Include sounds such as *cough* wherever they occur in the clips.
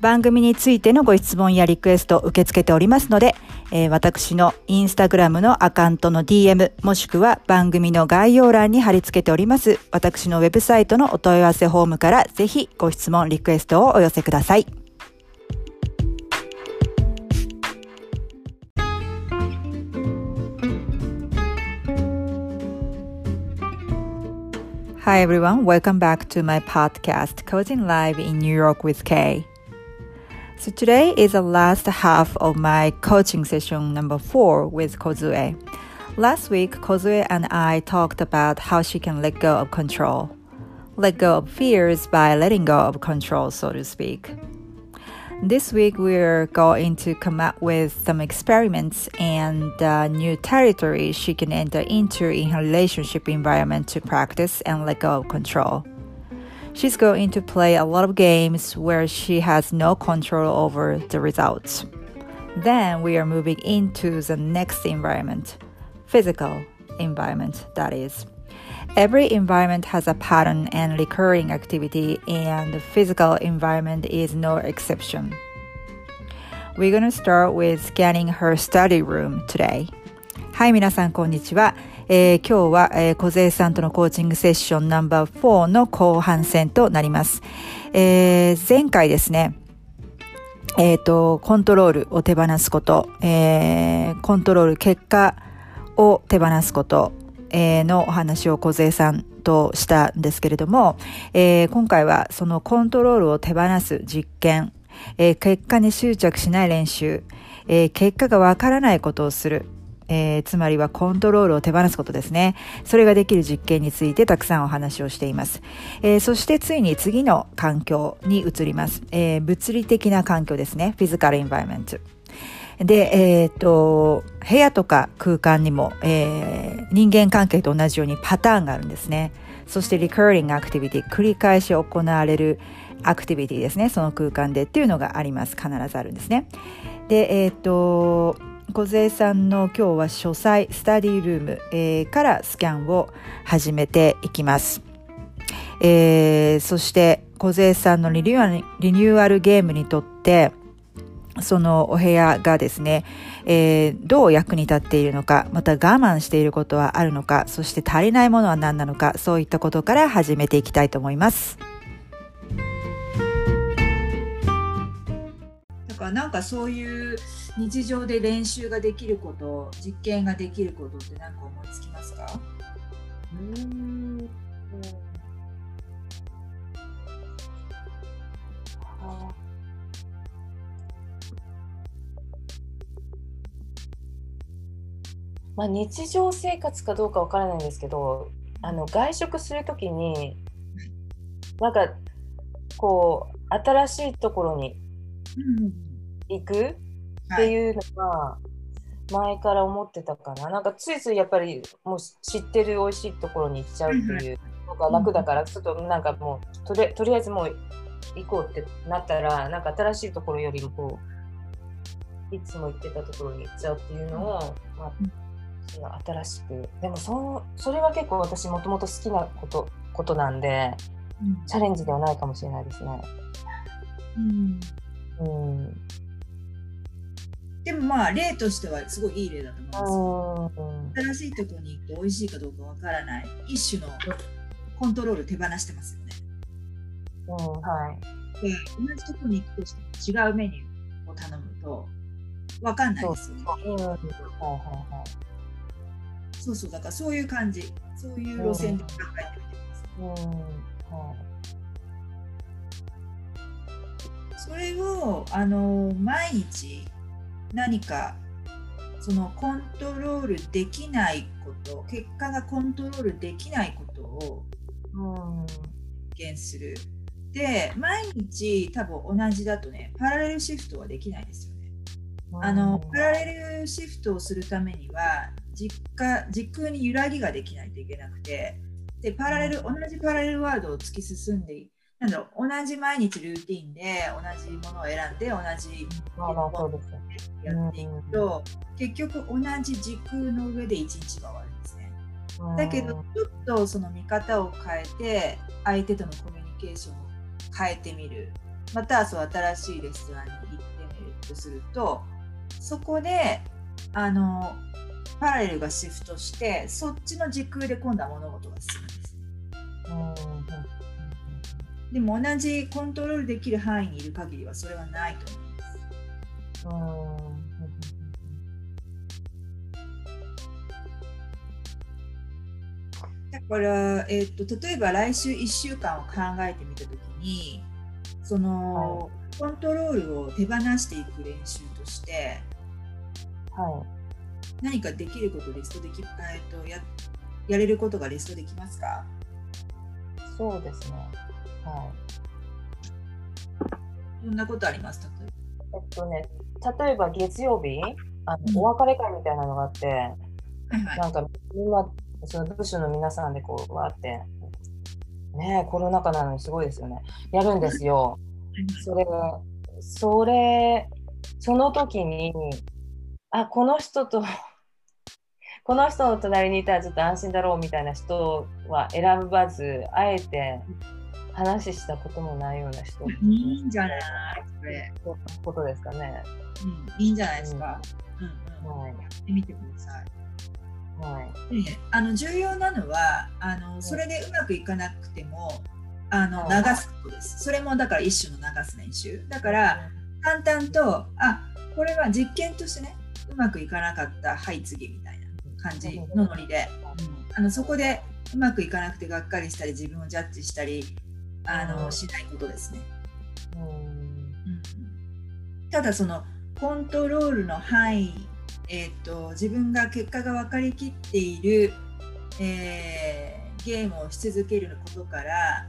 番組についてのご質問やリクエストを受け付けておりますので、えー、私のインスタグラムのアカウントの DM もしくは番組の概要欄に貼り付けております私のウェブサイトのお問い合わせフォームからぜひご質問リクエストをお寄せください。Hi everyone, welcome back to my podcast, Coding Live in New York with Kay. So today is the last half of my coaching session number four with Kozue. Last week, Kozue and I talked about how she can let go of control. Let go of fears by letting go of control, so to speak. This week, we're going to come up with some experiments and uh, new territory she can enter into in her relationship environment to practice and let go of control She's going to play a lot of games where she has no control over the results. Then we are moving into the next environment, physical environment, that is. Every environment has a pattern and recurring activity, and the physical environment is no exception. We're going to start with scanning her study room today. はい、皆さん、こんにちは。 えー、今日は、えー、小勢さんとのコーチングセッションナンバー4の後半戦となります。えー、前回ですね、えっ、ー、と、コントロールを手放すこと、えー、コントロール、結果を手放すこと、えー、のお話を小勢さんとしたんですけれども、えー、今回はそのコントロールを手放す実験、えー、結果に執着しない練習、えー、結果がわからないことをする、えー、つまりはコントロールを手放すことですね。それができる実験についてたくさんお話をしています。えー、そしてついに次の環境に移ります。えー、物理的な環境ですね。フィジカルエンバイメント。で、えっ、と、部屋とか空間にも、え人間関係と同じようにパターンがあるんですね。そして recurring activity、繰り返し行われるアクティビティですね。その空間でっていうのがあります。必ずあるんですね。で、えっ、と、梢さんの今日は書斎スタディルーム、えー、からスキャンを始めていきます。えー、そして梢さんのリニューアルリニューアルゲームにとってそのお部屋がですね、えー、どう役に立っているのか、また我慢していることはあるのか、そして足りないものは何なのか、そういったことから始めていきたいと思います。だからなんかそういう日常で練習ができること実験ができることって何か思いつきますか？うん。まあ、日常生活かどうかわからないんですけどあの外食するときになんかこう新しいところに行くっていうのが前から思ってたかな、なんかついついやっぱりもう知ってる美味しいところに行っちゃうっていうのが楽だからちょっとなんかもうとりとりあえずもう行こうってなったらなんか新しいところよりもこういつも行ってたところに行っちゃうっていうのを、まあ、その新しく。でもそのそれは結構私もともと好きなことことなんで、チャレンジではないかもしれないですね。うん。うんでもまあ例としてはすごいいい例だと思います。うん新しいところに行って美味しいかどうかわからない一種のコントロール手放してますよね。うんはいで同じところに行くとしても違うメニューを頼むとわかんないですよね。そうそうだからそういう感じそういう路線で考えてみてください。うんはいそれをあの毎日何かそのコントロールできないこと結果がコントロールできないことをうん実現する。で毎日多分同じだとねパラレルシフトはできないですよね。あのパラレルシフトをするためには実家時空に揺らぎができないといけなくてでパラレル同じパラレルワードを突き進んでいなんだろう同じ毎日ルーティンで同じものを選んで同じやっていくと結局同じ時空の上で一日が終わるんですね。だけどちょっとその見方を変えて相手とのコミュニケーションを変えてみる。またはそう新しいレストランに行ってみるとするとそこであのパラレルがシフトしてそっちの時空で今度は物事が進むんです。うんでも同じコントロールできる範囲にいる限りはそれはないと思います。うんだから、えっと例えば来週1週間を考えてみたときにその、コントロールを手放していく練習としては何かできることリストでき、えっとややれることがリストできますか？いそうですねはどんなことあります例えいえっとね例えば月曜日あうん。のお別れ会みたいなのがあって、ばはいはい。なんかみんなその部署の皆さんでこうわーってねえコロナ禍なのにすごいですよね。やるんですよ。それがそれその時にあこの人と *laughs* この人の隣にいたらちょっと安心だろうみたいな人は選ばずあえて話したこともないような人。いいんじゃない？それ、そうことですかね。うん、いいんじゃないですか、うんうん。はい。やってみてください。はい。であの重要なのはあのそれでうまくいかなくてもあのはい流すことです。それもだから一種の流す練習。だから淡々とあこれは実験としてねうまくいかなかったはい次みたいな感じのノリで、あのそこでうまくいかなくてがっかりしたり自分をジャッジしたりあの、うんしないことですね。ただそのコントロールの範囲、えー、と自分が結果が分かりきっている、えーゲームをし続けることから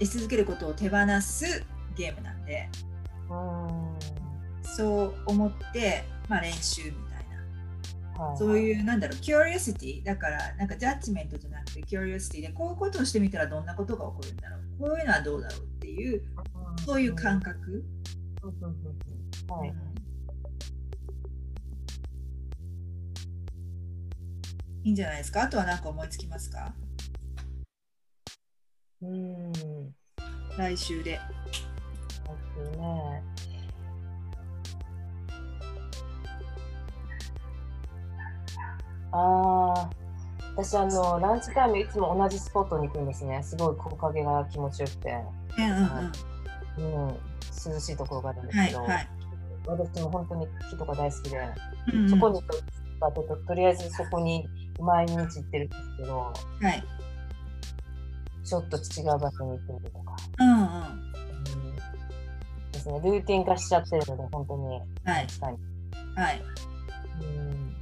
し続けることを手放すゲームなんで。うん。そう思って、まあ、練習みたいなはいそういうなんだろうキュリオシティだからなんかジャッジメントじゃなくてキュリオシティでこういうことをしてみたらどんなことが起こるんだろう。こういうのはどうだろうっていうそういう感覚、い。いいんじゃないですか？あとは何か思いつきますか？うん。来週で。ですね。ああ、私あのランチタイムいつも同じスポットに行くんですね。すごい木陰が気持ちよくて、うんうんうんうん、涼しいところがあるんですけど、はいはい。私も本当に木とか大好きで、うんうんそこに行くかとととりあえずそこに毎日行ってるんですけど、はい。ちょっと違う場所に行ってみるとか、うんうん。うんですね。ルーティン化しちゃってるので本当にはい。はい。うん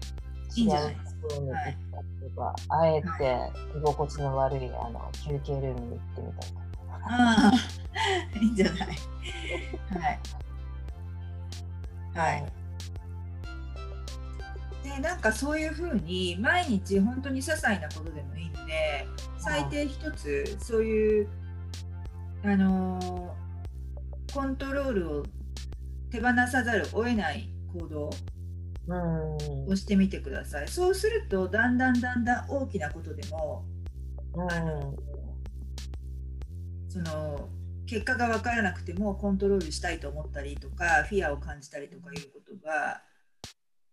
いいんじゃない違うところに行ったりとか、あえて居心地の悪いあの休憩ルームに行ってみたりとか。ああ、いいんじゃない。はい。はいでなんかそういうふうに毎日本当に些細なことでもいいので最低一つそういうあのコントロールを手放さざるを得ない行動をしてみてください。そうするとだんだんだんだん大きなことでも、あのその結果が分からなくてもコントロールしたいと思ったりとかフィアを感じたりとかいうことが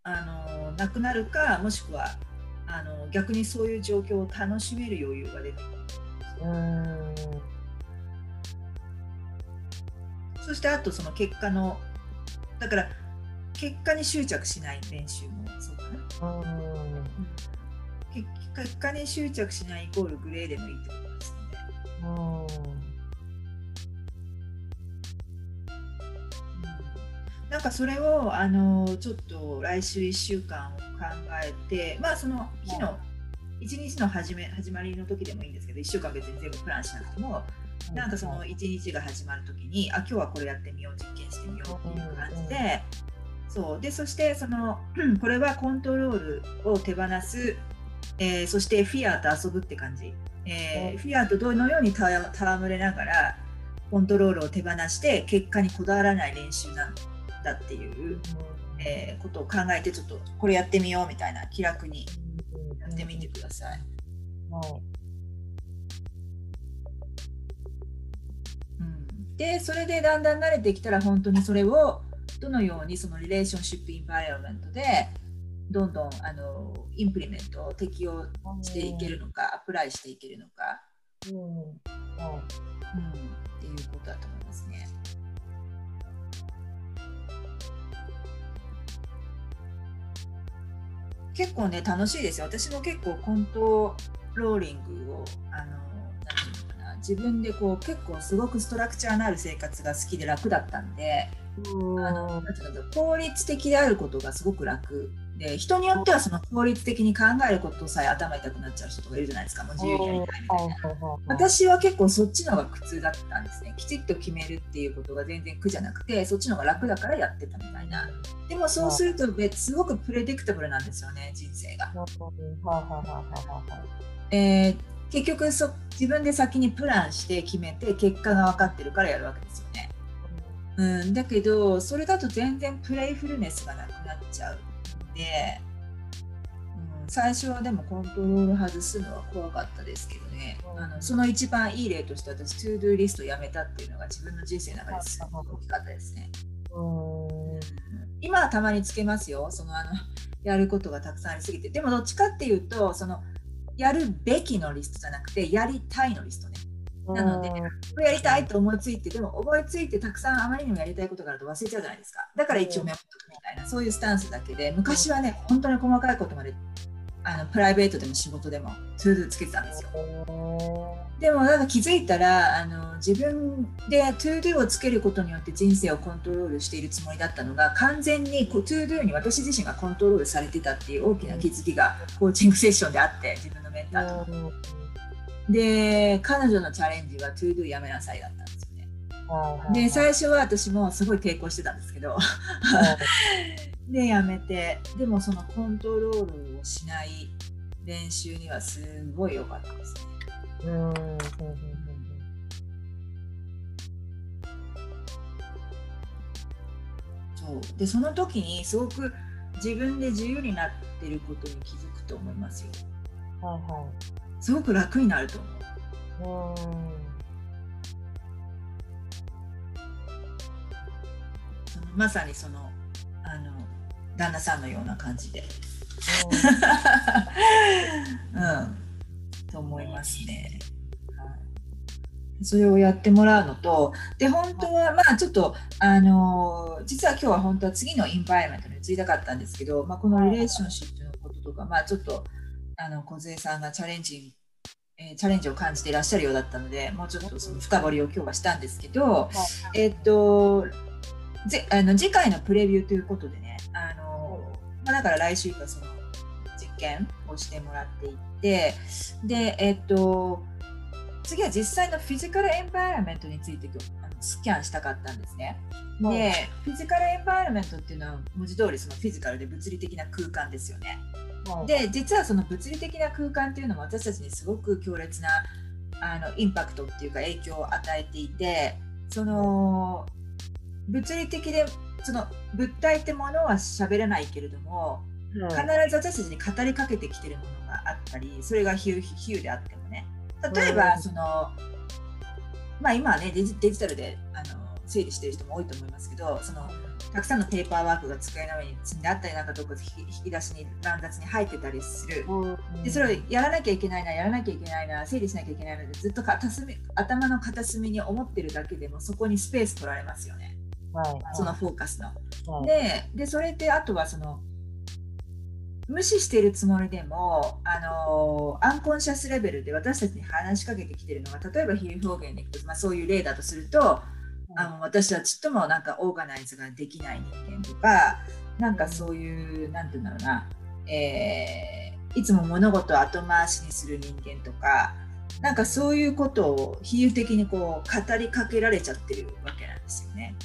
あのなくなるかもしくはあの逆にそういう状況を楽しめる余裕が出てくる。そしてあとその結果のだから結果に執着しない練習もそうかな、うん、結果に執着しないイコールグレーでもいいってことですので、うん、なんかそれをあのちょっと来週1週間を考えてまあその日の1日の始め始まりの時でもいいんですけど1週間別に全部プランしなくてもなんかその1日が始まる時にあ今日はこれやってみよう実験してみようっていう感じでそう。でそしてその *clears throat* これはコントロールを手放す、えー、そしてフィアと遊ぶって感じ、えー、フィアとどのように戯れながらコントロールを手放して結果にこだわらない練習なんだっていう、えー、ことを考えてちょっとこれやってみようみたいな気楽にやってみてください。うん、でそれでだんだん慣れてきたら本当にそれをどのようにそのリレーションシップインバイアメントでどんどんあのインプリメントを適用していけるのか、アプライしていけるのか、うんうん、っていうことだと思いますね。結構ね楽しいですよ。私も結構コントローリングをあの自分でこう結構すごくストラクチャーのある生活が好きで楽だったんで。あの効率的であることがすごく楽で人によってはその効率的に考えることさえ頭痛くなっちゃう人とかいるじゃないですかもう自由にやりたいみたいな。私は結構そっちの方が苦痛だったんですね。きちっと決めるっていうことが全然苦じゃなくてそっちの方が楽だからやってたみたいな。でもそうするとすごくプレディクタブルなんですよね人生が。えー、結局そ自分で先にプランして決めて結果が分かってるからやるわけですよね。うん、だけどそれだと全然 playfulness がなくなっちゃうので、うん、最初はでもコントロール外すのは怖かったですけどね、あのその一番いい例として私 to-do list やめたっていうのが自分の人生の中ですごく大きかったですね。うん。今はたまにつけますよ。そのあの *laughs* やることがたくさんありすぎて。でもどっちかっていうとそのやるべきのリストじゃなくてやりたいのリストね。なので、これやりたいと思いついて、でも思いついてたくさんあまりにもやりたいことがあると忘れちゃうじゃないですか。だから一応メモっとくみたいな、そういうスタンスだけで、昔はね、本当に細かいことまであのプライベートでも仕事でも to-do つけてたんですよ。でもなんか気づいたらあの自分で to-do をつけることによって人生をコントロールしているつもりだったのが完全に to-do に私自身がコントロールされてたっていう大きな気づきがコーチングセッションであって自分のメンターと。で彼女のチャレンジは To Do やめなさいだったんですよね。で最初は私もすごい抵抗してたんですけど。*laughs* でやめて。でもそのコントロールをしない練習にはすごい良かったですね。うん。そう。でその時にすごく自分で自由になってることに気づくと思いますよ。はいはいすごく楽になると思う。そのまさにそのあの旦那さんのような感じで。うん、と思いますね。それをやってもらうのと、で、本当は、まあ、ちょっと、あのー、実は今日は本当は次のインバイアメントに移りたかったんですけど、まあ、このリレーションシップのこととか、まあ、ちょっと、あの梢さんがチャレンジ、えー、チャレンジを感じていらっしゃるようだったのでもうちょっとその深掘りを今日はしたんですけど、えっとぜあの次回のプレビューということでねあの、まあ、だから来週はその実験をしてもらっていってでえっと次は実際のフィジカルエンバイアメントについてスキャンしたかったんですね。でフィジカルエンバイロメントっていうのは文字通りそのフィジカルで物理的な空間ですよね。で実はその物理的な空間っていうのも私たちにすごく強烈なあのインパクトっていうか影響を与えていてその物理的でその物体ってものは喋らないけれども、必ず私たちに語りかけてきてるものがあったりそれが比喩であってもね。例えば、そのまあ今はねデジデジタルであの整理してる人も多いと思いますけどそのたくさんのペーパーワークが机の上に積んであったりなんかどこ引き出しに乱雑に入ってたりする、でそれをやらなきゃいけないなやらなきゃいけないな整理しなきゃいけないのでずっと片隅頭の片隅に思ってるだけでもそこにスペース取られますよね、はい、そのフォーカスの。はい、ででそれってあとはその無視しているつもりでも、あのアンコンシャスレベルで私たちに話しかけてきてるのが例えば比喩表現でいくと、まあ、そういう例だとするとあの私はちっともなんかオーガナイズができない人間とかなんかそういう何て言うんだろうな、えー、いつも物事を後回しにする人間とかなんかそういうことを比喩的にこう語りかけられちゃってるわけなんですよね。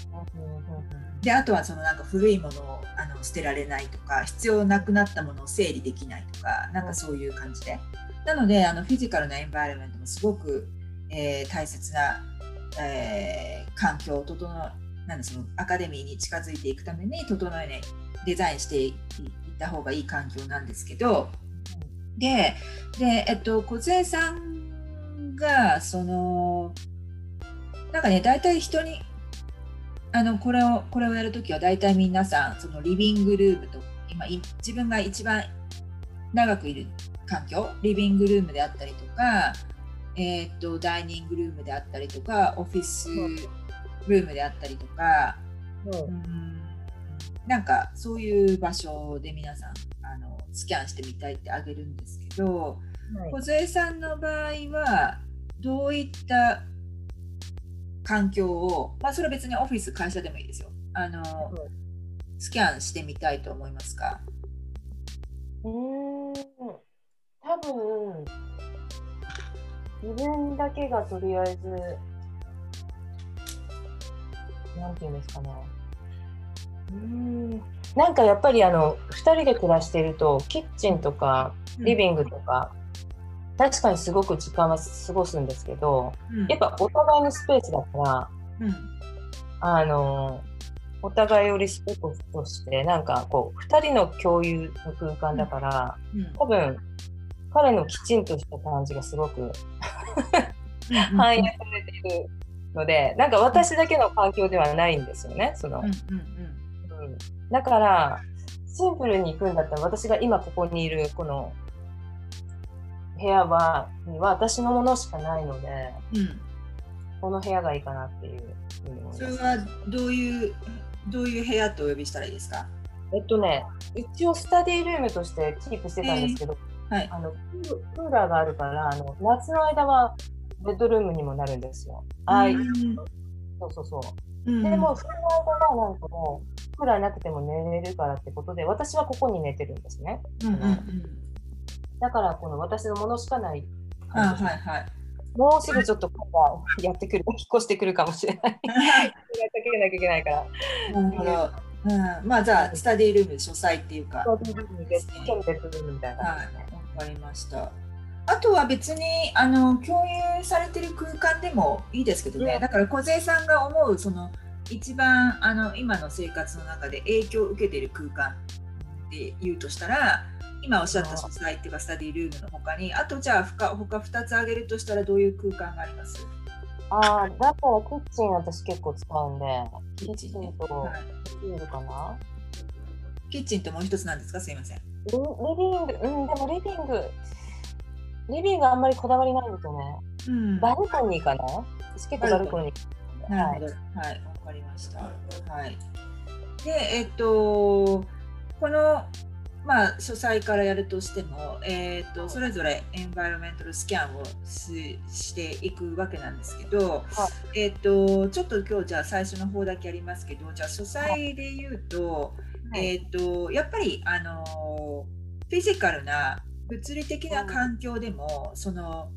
であとはそのなんか古いものをあの捨てられないとか必要なくなったものを整理できないとかなんかそういう感じで。なのであのフィジカルなエンバイロメントもすごく、えー、大切なえー、環境を整なんそのアカデミーに近づいていくために整えねデザインしていった方がいい環境なんですけどでで、えっと、梢さんがそのなんかね大体人にあのこれをこれをやるときは大体皆さんそのリビングルームと今自分が一番長くいる環境リビングルームであったりとかえー、っとダイニングルームであったりとかオフィスルームであったりとか、うん、なんかそういう場所で皆さんあのスキャンしてみたいってあげるんですけど、はい、小添さんの場合はどういった環境を、まあ、それは別にオフィス会社でもいいですよ。あの、スキャンしてみたいと思いますかうん。多分自分だけがとりあえず、なんていうんですかね。うん。なんかやっぱりあの2人で暮らしているとキッチンとかリビングとか、うん、確かにすごく時間は過ごすんですけど、うん、やっぱお互いのスペースだから、うん、あのお互いをリスペクトしてなんかこう2人の共有の空間だから、多分彼のきちんとした感じがすごく反映されているのでなんか私だけの環境ではないんですよね。その。うんだからシンプルに行くんだったら私が今ここにいるこの部屋はには私のものしかないので、うん、この部屋がいいかなっていうそれはどういうどういう部屋とお呼びしたらいいですか？えっとね一応スタディルームとしてキープしてたんですけど、えーはい、あのクーラーがあるからあの夏の間はベッドルームにもなるんですよ。あいそうそうそう。うん、でもその間はなんかもうクーラーなくても寝れるからってことで私はここに寝てるんですね。うんうんうん、だからこの私のものしかないあはいはい。もうすぐちょっと今度やってくる、引っ越してくるかもしれない。やってけなきゃいけないから。なるほど。うん、まあじゃあスタディルーム書斎っていうか。スタディルームで、ちっベッドルームみたい。な、ね。はいかりました。あとは別にあの共有されてる空間でもいいですけどね、だから梢さんが思うその一番あの今の生活の中で影響を受けている空間で言うとしたら今おっしゃった書斎っていうかスタディルームのほかにあとじゃあ他他2つ挙げるとしたらどういう空間があります？ああ、だからキッチン私結構使うんで、キッチンとビールかな、キッチンともう一つなんですか？すいません。リビング、うん、でもリビング、リビングあんまりこだわりないんですよね。うん、バルコニーかな？私結構バルコニー。なるほど。はい、わ、はい、かりました。はい。で、えっと、この、まあ、書斎からやるとしても、えーと、それぞれエンバイロメンタルスキャンをしていくわけなんですけど、はい、えーと、ちょっと今日じゃあ最初の方だけやりますけどじゃあ書斎で言うと、はい、えーと、やっぱりあのフィジカルな物理的な環境でもその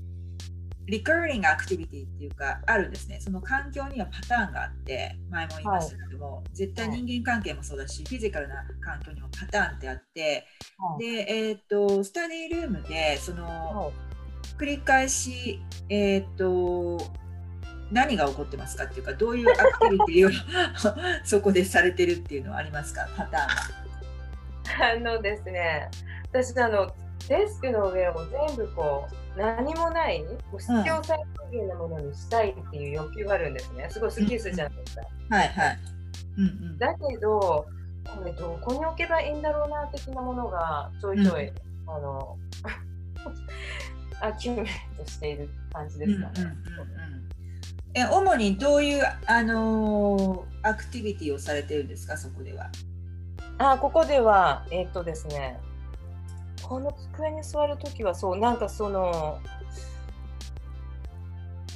リカーリングアクティビティっていうかあるんですね。その環境にはパターンがあって前も言いましたけども、はい、絶対人間関係もそうだし、フィジカルな環境にもパターンってあって、はい、で、えっ、ー、とスタディルームでその、はい、繰り返し、えっ、ー、と何が起こってますかっていうかどういうアクティビティを *laughs* そこでされてるっていうのはありますか？パターンが。あのですね私あのデスクの上を全部こう何もない必要最低限なものにしたいっていう欲求があるんですね。すごい好きですじゃないですか。はいはい。うんうん、だけどこれどこに置けばいいんだろうな的なものがちょいちょい、うん、あの *laughs* アキュメートしている感じですかね。うんうんうんえ主にどういう、あのー、アクティビティをされてるんですかそこでは？あここではえー、っとですねこの机に座るときはそうなんかその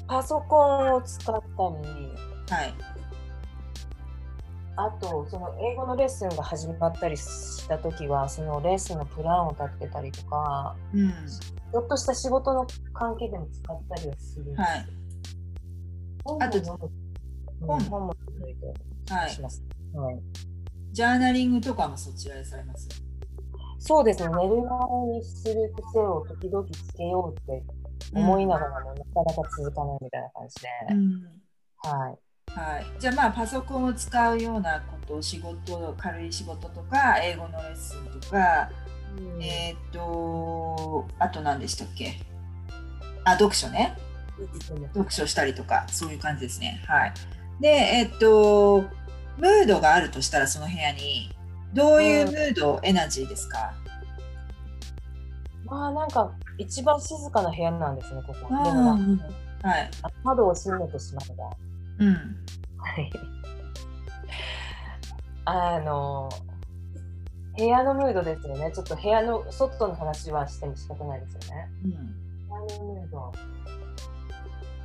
パソコンを使ったり、はい、あとその英語のレッスンが始まったりしたときはそのレッスンのプランを立てたりとか、うん、ちょっとした仕事の関係でも使ったりはする。はい、あと本。本もします、はい、はい。ジャーナリングとかもそちらでされます？そうですね、寝る前にする癖を時々つけようって思いながらも、なかなか続かないみたいな感じで。うん、はい。はい、じゃあまあパソコンを使うようなこと仕事軽い仕事とか英語のレッスンとか、うん、えっ、とあと何でしたっけ？あ読書ね。読書したりとかそういう感じですね。はい。でえっ、とムードがあるとしたらその部屋にどういうムード、エナジーですか？まあなんか一番静かな部屋なんですね、ここ。はい、窓を閉めてしまえば。うん。はい。あの、部屋のムードですよね。ちょっと部屋の外の話はしても仕方ないですよね。うん。部屋のムード。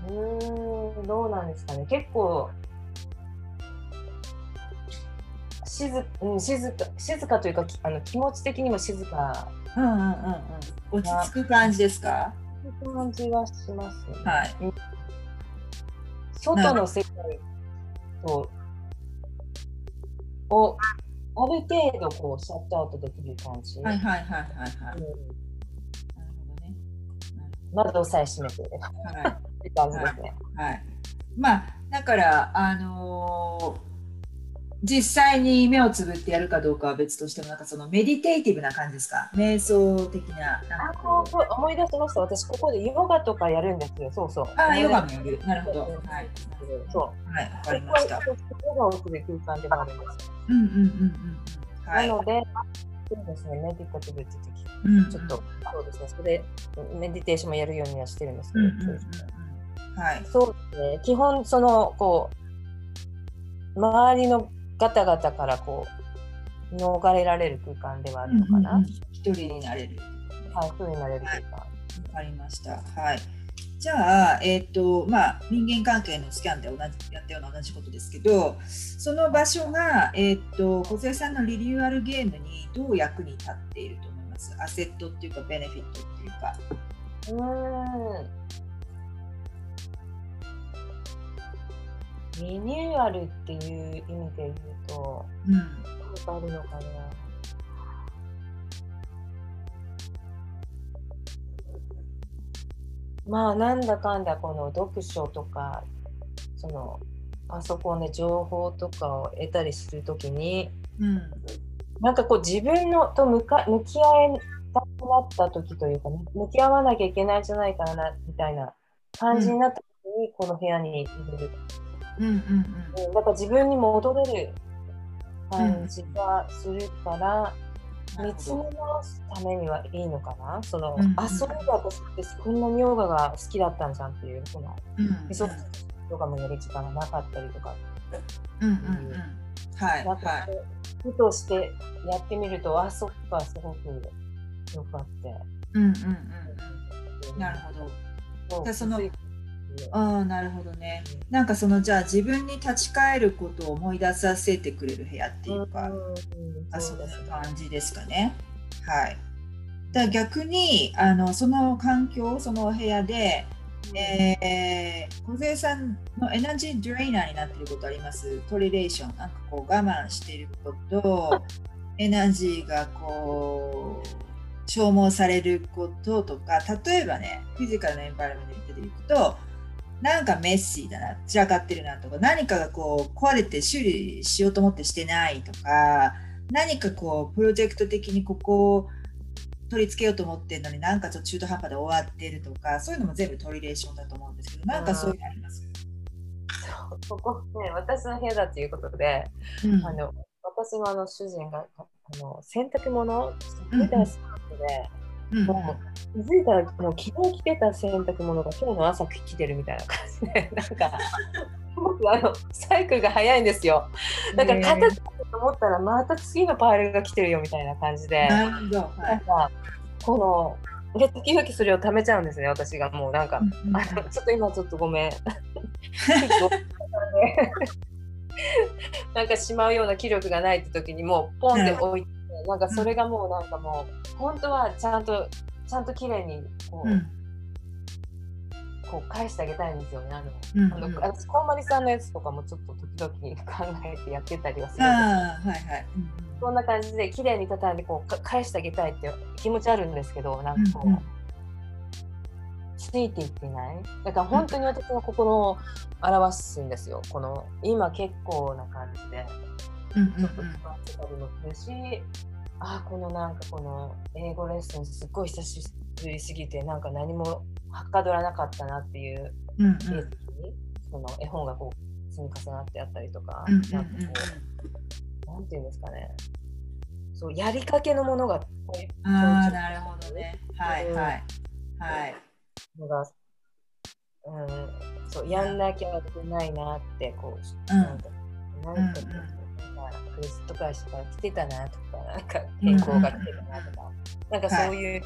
うん、どうなんですかね。結構、静,、うん、静か静かというかあの気持ち的にも静か、うんうんうんうん、落ち着く感じですか？落ち着く感じはします、ね、はい、外の世界とをある程度こうシャットアウトできる感じ。はいはいはいはいはい。うん、なるほどね。窓さえ閉めて、はい、*laughs* って感じですね。はい、はい、まあだからあのー実際に目をつぶってやるかどうかは別としてもなんかそのメディテイティブな感じですか？瞑想的ななんか思い出しました私ここでヨガとかやるんですよ。そうそう。あヨガもやる。なるほど。はい。そう。はいわかりました。ヨガをする空間でもあるんですうんうんうんうんはい、なのでそうですねメディタティブっちょっとそうですねそれメディテーションもやるようにはしてるんですけど、うんうんうん、はいそうですね基本そのこう周りのガタガタからこう逃れられる空間ではあるのかな。一、うんうん、人になれる。はい、一人になれる空間。わ、かりました。はい。じゃあ、えーとまあ、人間関係のスキャンで同じやったような同じことですけどその場所が、えーと、小杉さんのリニューアルゲームにどう役に立っていると思います？アセットっていうかベネフィットっていうか。うんリニューアルっていう意味で言うと、うん、あるのかな。まあなんだかんだこの読書とかそのパソコンで情報とかを得たりするときに、うん、なんかこう自分のと向か向き合いたくなった時というか、ね、向き合わなきゃいけないんじゃないかなみたいな感じになった時に、この部屋にいる。うんうんうん、だから自分に戻れる感じがするから、うん、見つめ直すためにはいいのかな？その、うんうん、あそうだ私ってこんなにヨガが好きだったんじゃんっていうその、うん。うん、ヨガもやる時間がなかったりとか。う。んうんうん。はい、なんか、はい、ふとしてやってみるとあそっかすごくよかって。うんうんうんうん、なるほど。そのああなるほどね。なんかそのじゃあ自分に立ち返ることを思い出させてくれる部屋っていうか、うん、あそういう感じですかね。はい。だ逆にあのその環境その部屋でえー、小杉さんのエナジードレイナーになっていることあります？トリレーションなんかこう我慢していることと *laughs* エナジーがこう消耗されることとか例えばねフィジカルなエンバイロメントでいくとなんかメッシーだな散らかってるなとか何かがこう壊れて修理しようと思ってしてないとか何かこうプロジェクト的にここを取り付けようと思ってるのになんかちょっと中途半端で終わってるとかそういうのも全部トリレーションだと思うんですけどなんかそういうのあります？ここね私の部屋だということで、うん、あの私のあの主人があの洗濯物みたいなスカートで、うん、もう気づいたらもう昨日着てた洗濯物が今日の朝着てるみたいな感じでなんか僕あのサイクルが早いんですよ。だから片付けと思ったらまた次のパールが来てるよみたいな感じで、なんかこので時々それを貯めちゃうんですね私がもうなんか、うんうん、あのちょっと今ちょっとごめん。*laughs* *laughs* なんかしまうような気力がないって時にもうポンって置いて、なんかそれがもうなんかもう本当はちゃんとちゃんと綺麗にこう。うん。こう返してあげたいんですよね。あの、うんうん、あの私こんまりさんのやつとかもちょっと時々考えてやってたりはするんですはいはい。うん、そんな感じで綺麗に畳んでこう返してあげたいって気持ちあるんですけどなんかこう、うんうん、ついていってない。だから本当に私の心を表すんですよ。この今結構な感じで、ちょっと使ってたりもするしあこのなんかこの英語レッスンすっごい久しぶりすぎてなんか何もはかどらなかったなっていうケースに、その絵本がこう積み重なってあったりとか、なんかこう、なんていうんですかね、そうやりかけのものがああ、なるほどね。はいはい。はい。のが、うん、そうやんなきゃいけないなってこう、なんか、なんか、クリスト会社から来てたなとか、なんか健康が来てたなとか、なんかそういう、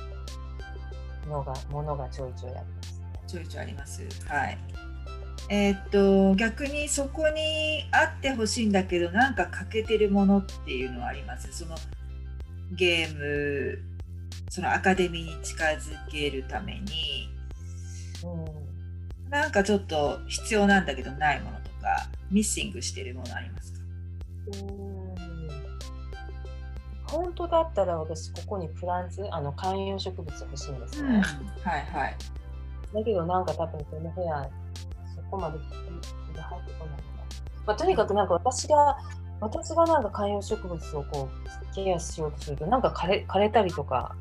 のがものがちょいちょいあります、ちょいちょいあります。はい。えー、っと逆にそこにあってほしいんだけどなんか欠けてるものっていうのはあります？そのゲームそのアカデミーに近づけるために、うん、なんかちょっと必要なんだけどないものとかミッシングしてるものあります本当だったら私ここにプランツあの観葉植物欲しいんですね、うん、はいはい。だけどなんか多分この部屋そこまで気が入ってこないまあ、とにかくなんか私が私がなんか観葉植物をこうケアしようとするとなんか枯れ枯れたりとか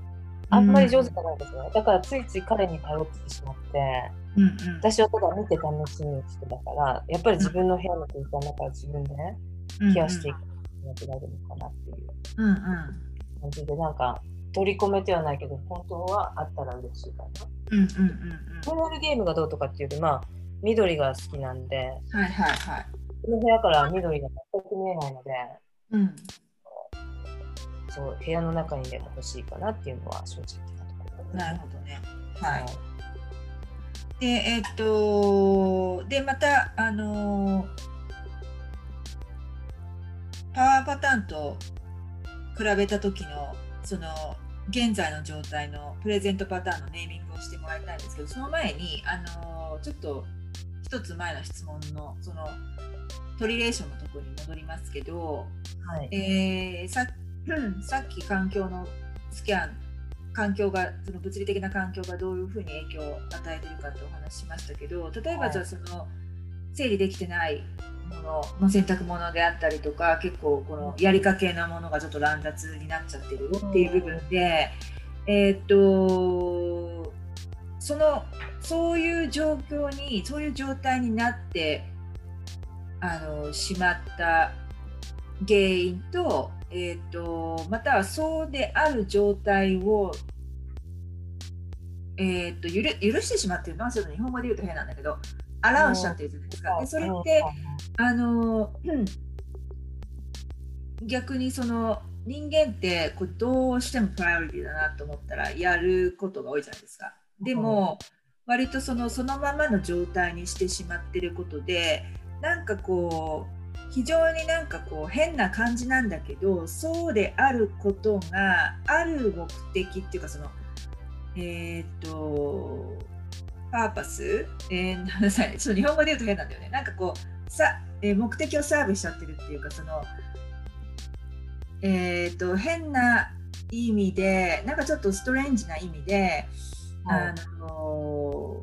あんまり上手じゃないですよ、うん、だからついつい彼に頼ってしまって、うんうん、私はただ見て楽しむ人だからやっぱり自分の部屋の空間だから自分でケアしていくのがるのかなっていう感じで、なんか取り込めてはないけど、本当はあったら嬉しいかな。うんうんうんうん。ルゲームがどうとかっていうより、まあ、緑が好きなんで、はいはいはい。この部屋から緑が全く見えないので、うん、そう部屋の中にでも欲しいかなっていうのは正直なところ、なるほどね。はい。はい、で、えー、っと、で、また、あのーパワーパターンと比べた時のその現在の状態のプレゼントパターンのネーミングをしてもらいたいんですけどその前にあのちょっと一つ前の質問のそのトリレーションのところに戻りますけど、はい。えー、ささっき環境のスキャン環境がその物理的な環境がどういうふうに影響を与えてるかってお話ししましたけど例えばじゃあその、整理できてないもの洗濯物であったりとか結構このやりかけなものがちょっと乱雑になっちゃってるよっていう部分で、えー、っとそのそういう状況にそういう状態になってあのしまった原因と,、えーと、またはそうである状態を、えーと、許してしまっているのは日本語で言うと変なんだけどアラウンしちゃってるじゃないですか。でそれってあの、うん、逆にその人間ってこうどうしてもプライオリティだなと思ったらやることが多いじゃないですか。でも、割とそのそのままの状態にしてしまってることでなんかこう非常になんかこう変な感じなんだけどそうであることがある目的っていうかそのえっ、ー、とパーパス、えー、*laughs* なんさい。ちょっと日本語で言うと変なんだよね。なんかこうさ、えー、目的をサーブしちゃってるっていうかそのえっ、ー、と変な意味でなんかちょっとストレンジな意味で、はい、あの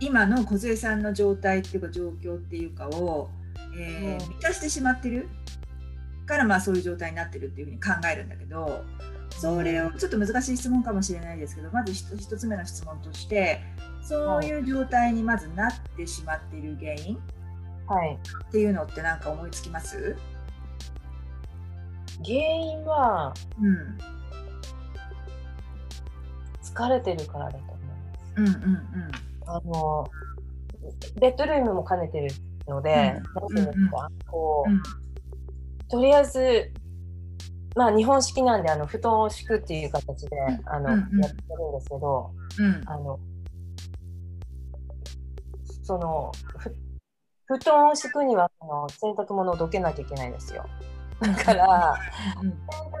今の梢さんの状態っていうか状況っていうかを、えー、満たしてしまってるからまあそういう状態になってるっていうふうに考えるんだけどそれをちょっと難しい質問かもしれないですけどまず1つ目の質問としてそういう状態にまずなってしまっている原因、はい、っていうのって何か思いつきます？原因は、うん、疲れてるからだと思います。うんうんうん、あのベッドルームも兼ねてるので、うん、なんていうんですか、こう、うん、とりあえずまあ日本式なんであの布団を敷くっていう形で、あの、うんうん、やってるんですけど、うん、あのその布団を敷くにはその洗濯物をどけなきゃいけないんですよ。だから、洗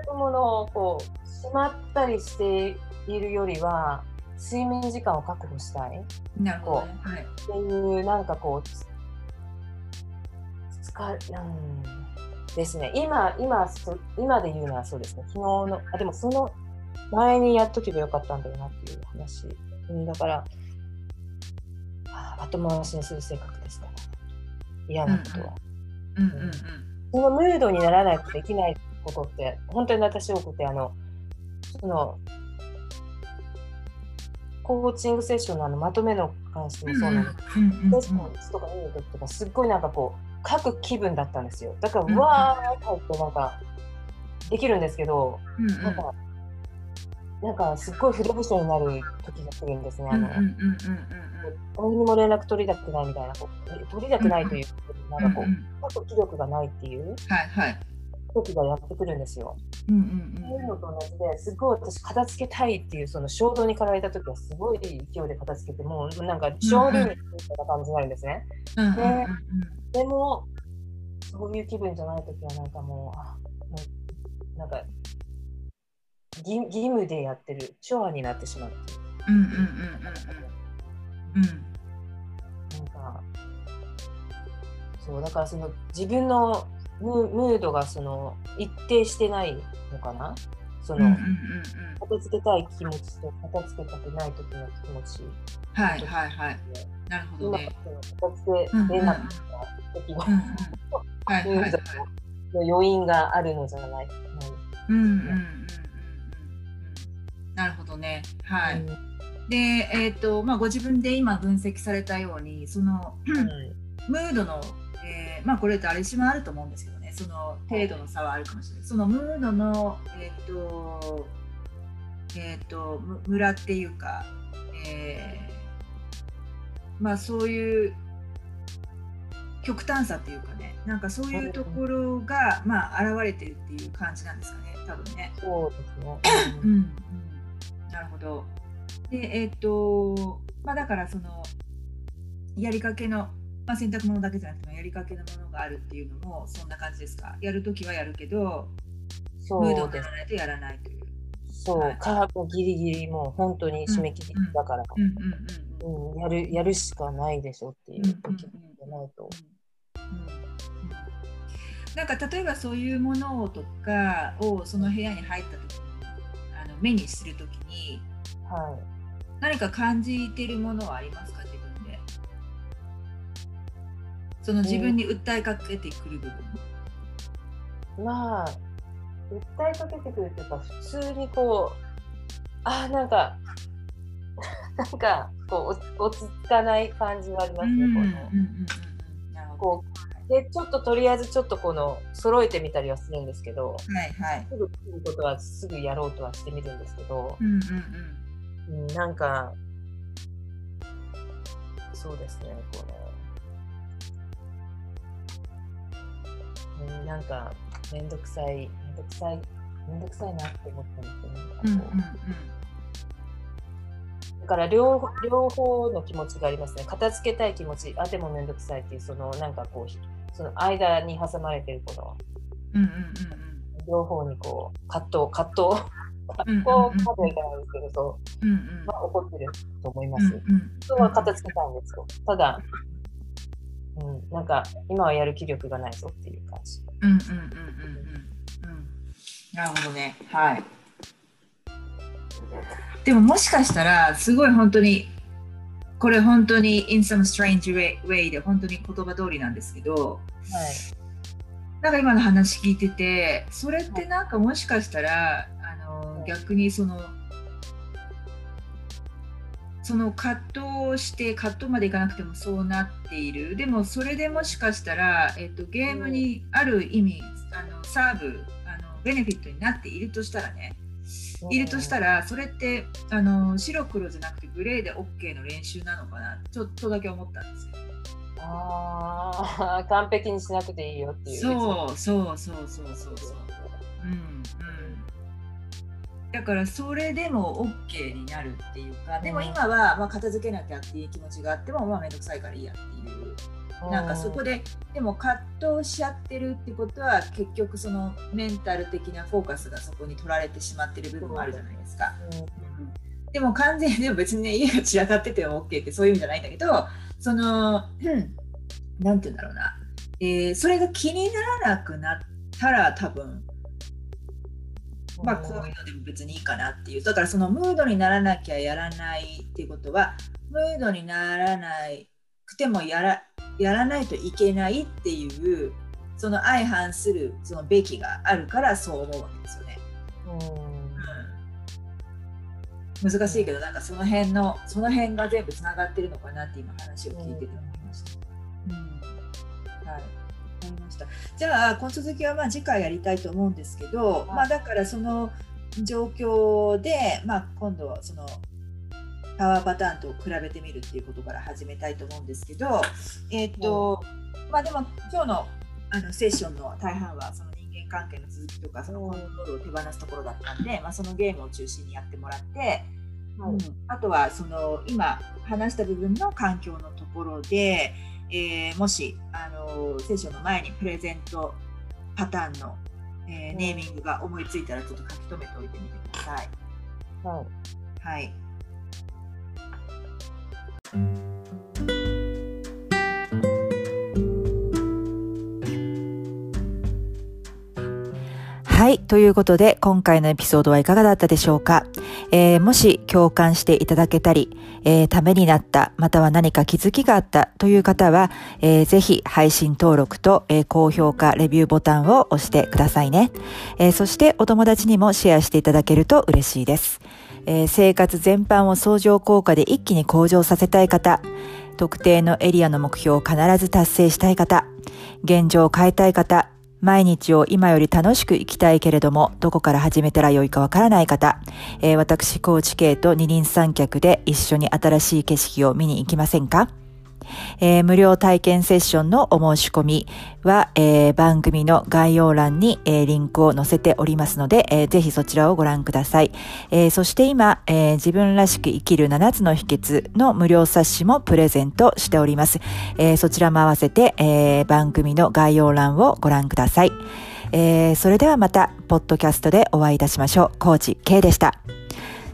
濯物をこうしまったりしているよりは睡眠時間を確保したい。なるほど、はい、っていうなんかこう疲れうんですね。今今今で言うのはそうですね。昨日のあでもその前にやっとけばよかったんだよなっていう話、うん、だから後回しにする性格ですから嫌なことは。そのムードにならないとできないことって本当に私多くてあのそのコーチングセッションのあのまとめの関してもそうなんですけど、セッションのとか見るときとかすっごいなんかこう書く気分だったんですよ。だから、うわーって入ってなんかできるんですけど、うんうん、なんかなんかすっごい筆不になる時が来るんですね。あの、誰にも連絡取りたくないみたいな、こう取りたくないという、なんかこう、ちょっと気力がないっていう、時がやってくるんですよ。そういうのと同じですごい私片付けたいっていうその衝動に駆られた時はすごい勢いで片付けてもうなんかショールームみたいな感じになるんですね。ででもそういう気分じゃない時はなんかもうあもうなんか義義務でやってるチョアになってしまう。うんうんうんうんうん。うん。なんかそうだからその自分のムムードがその一定してないのかな？その、うんうんうん片付けたい気持ちと片付けたくない時の気持ち。はいはいはい。なるほど、ね、今片付けれなかった時の、うんうんはいはい、の余韻があるのじゃない？うんうんうんなるほどね。はい。うん、で、えっ、ー、と、まあ、ご自分で今分析されたように、その、うん、*clears throat* ムードの、えー、まあ、これ誰しもあると思うんですけどね、その程度の差はあるかもしれない。そのムードの、えっ、ー、と、えっ、と、村っていうか、えー、まあ、そういう極端さっていうかね、なんかそういうところが、まあ、現れてるっていう感じなんですかね、多分ね。そうですね。うんなるほど。で、えっ、ー、と、まあだからその、やりかけの、まあ、洗濯物だけじゃなくてもやりかけのものがあるっていうのもそんな感じですか？やるときはやるけど、そうムードにならないとやらないという。そう、はい、カーブギリギリもう本当に締め切りだから、やるやるしかないでしょっていう時じゃないと。なんか例えばそういうものとかをその部屋に入った時目にするときに、はい、何か感じてるものはありますか？その自分に訴えかけてくる部分、まあ訴えかけてくるというか普通にこうあなんか *laughs* なんかこう落ち着かない感じはありますね、この、こうでちょっととりあえずちょっとこの揃えてみたりはするんですけど、はいはい、すぐ作ることはすぐやろうとはしてみるんですけど、うんうんうん、なんかそうですねこの、うん、なんか面倒くさい面倒くさい面倒くさいなって思ったんですよね。うんうんうんだから両両方の気持ちがありますね。片付けたい気持ち、あ、でも面倒くさいっていう、そのなんかこう、その間に挟まれてるこの、うんうんうんうん、両方にこう葛藤葛藤こうまではいかないですけど、そう、うんうん、まあ、怒ってると思います。うんうん、そは片付けたいんですよ。ただ、うん、なんか今はやる気力がないぞっていう感じ。うんうんうんうんうん。なるほどね。はい。でももしかしたらすごい本当にこれ本当に in some strange way で本当に言葉通りなんですけど、はい、なんか今の話聞いててそれってなんかもしかしたらあの逆にそのその葛藤をして葛藤までいかなくてもそうなっているでもそれでもしかしたら、えっと、ゲームにある意味あのサーブあのベネフィットになっているとしたらねいるとしたらそれってあの白黒じゃなくてグレーで OK の練習なのかなちょっとだけ思ったんですよ。ああ完璧にしなくていいよっていう。そうそうそうそうそうそう。うんうん。だからそれでも OK になるっていうかでも今はまあ片付けなきゃっていう気持ちがあってもまあ面倒くさいからいいやっていう。なんかそこででも葛藤しちゃってるってことは結局そのメンタル的なフォーカスがそこに取られてしまってる部分もあるじゃないですか。うん、でも完全にでも別にね家が散らかってても OK ってそういう意味じゃないんだけどその、うん、なんて言うんだろうな、えー、それが気にならなくなったら多分まあこういうのでも別にいいかなっていうだからそのムードにならなきゃやらないっていうことはムードにならないくてもやらやらないといけないっていうその相反するそのべきがあるからそう思うわけですよね。うん、難しいけどなんかその辺のその辺が全部つながってるのかなって今話を聞いてて思いました。うん、じゃあこの続きはまあ次回やりたいと思うんですけど、まあ、だからその状況で、まあ、今度そのパワーパターンと比べてみるっていうことから始めたいと思うんですけど、えっ、ー、と、うん、まあでも今日のあのセッションの大半はその人間関係の続きとかそのコントロールを手放すところだったんで、まあ、そのゲームを中心にやってもらって、うん、あとはその今話した部分の環境のところで、えー、もしあのセッションの前にプレゼントパターンの、えー、ネーミングが思いついたらちょっと書き留めておいてみてください。はい、はいはい。ということで、今回のエピソードはいかがだったでしょうか、えー、もし共感していただけたり、えー、ためになった、または何か気づきがあったという方は、えー、ぜひ配信登録と、えー、高評価、レビューボタンを押してくださいね、えー。そしてお友達にもシェアしていただけると嬉しいです。えー、生活全般を相乗効果で一気に向上させたい方、特定のエリアの目標を必ず達成したい方、現状を変えたい方、毎日を今より楽しく生きたいけれども、どこから始めたらよいかわからない方、えー、私、高知系と二人三脚で一緒に新しい景色を見に行きませんか？えー、無料体験セッションのお申し込みは、えー、番組の概要欄に、えー、リンクを載せておりますので、えー、ぜひそちらをご覧ください。え、そして今、え、自分らしく生きる7つの秘訣の無料冊子もプレゼントしております。え、そちらも合わせて、え、番組の概要欄をご覧ください。え、それではまた、ポッドキャストでお会いいたしましょう。コーチ K でした。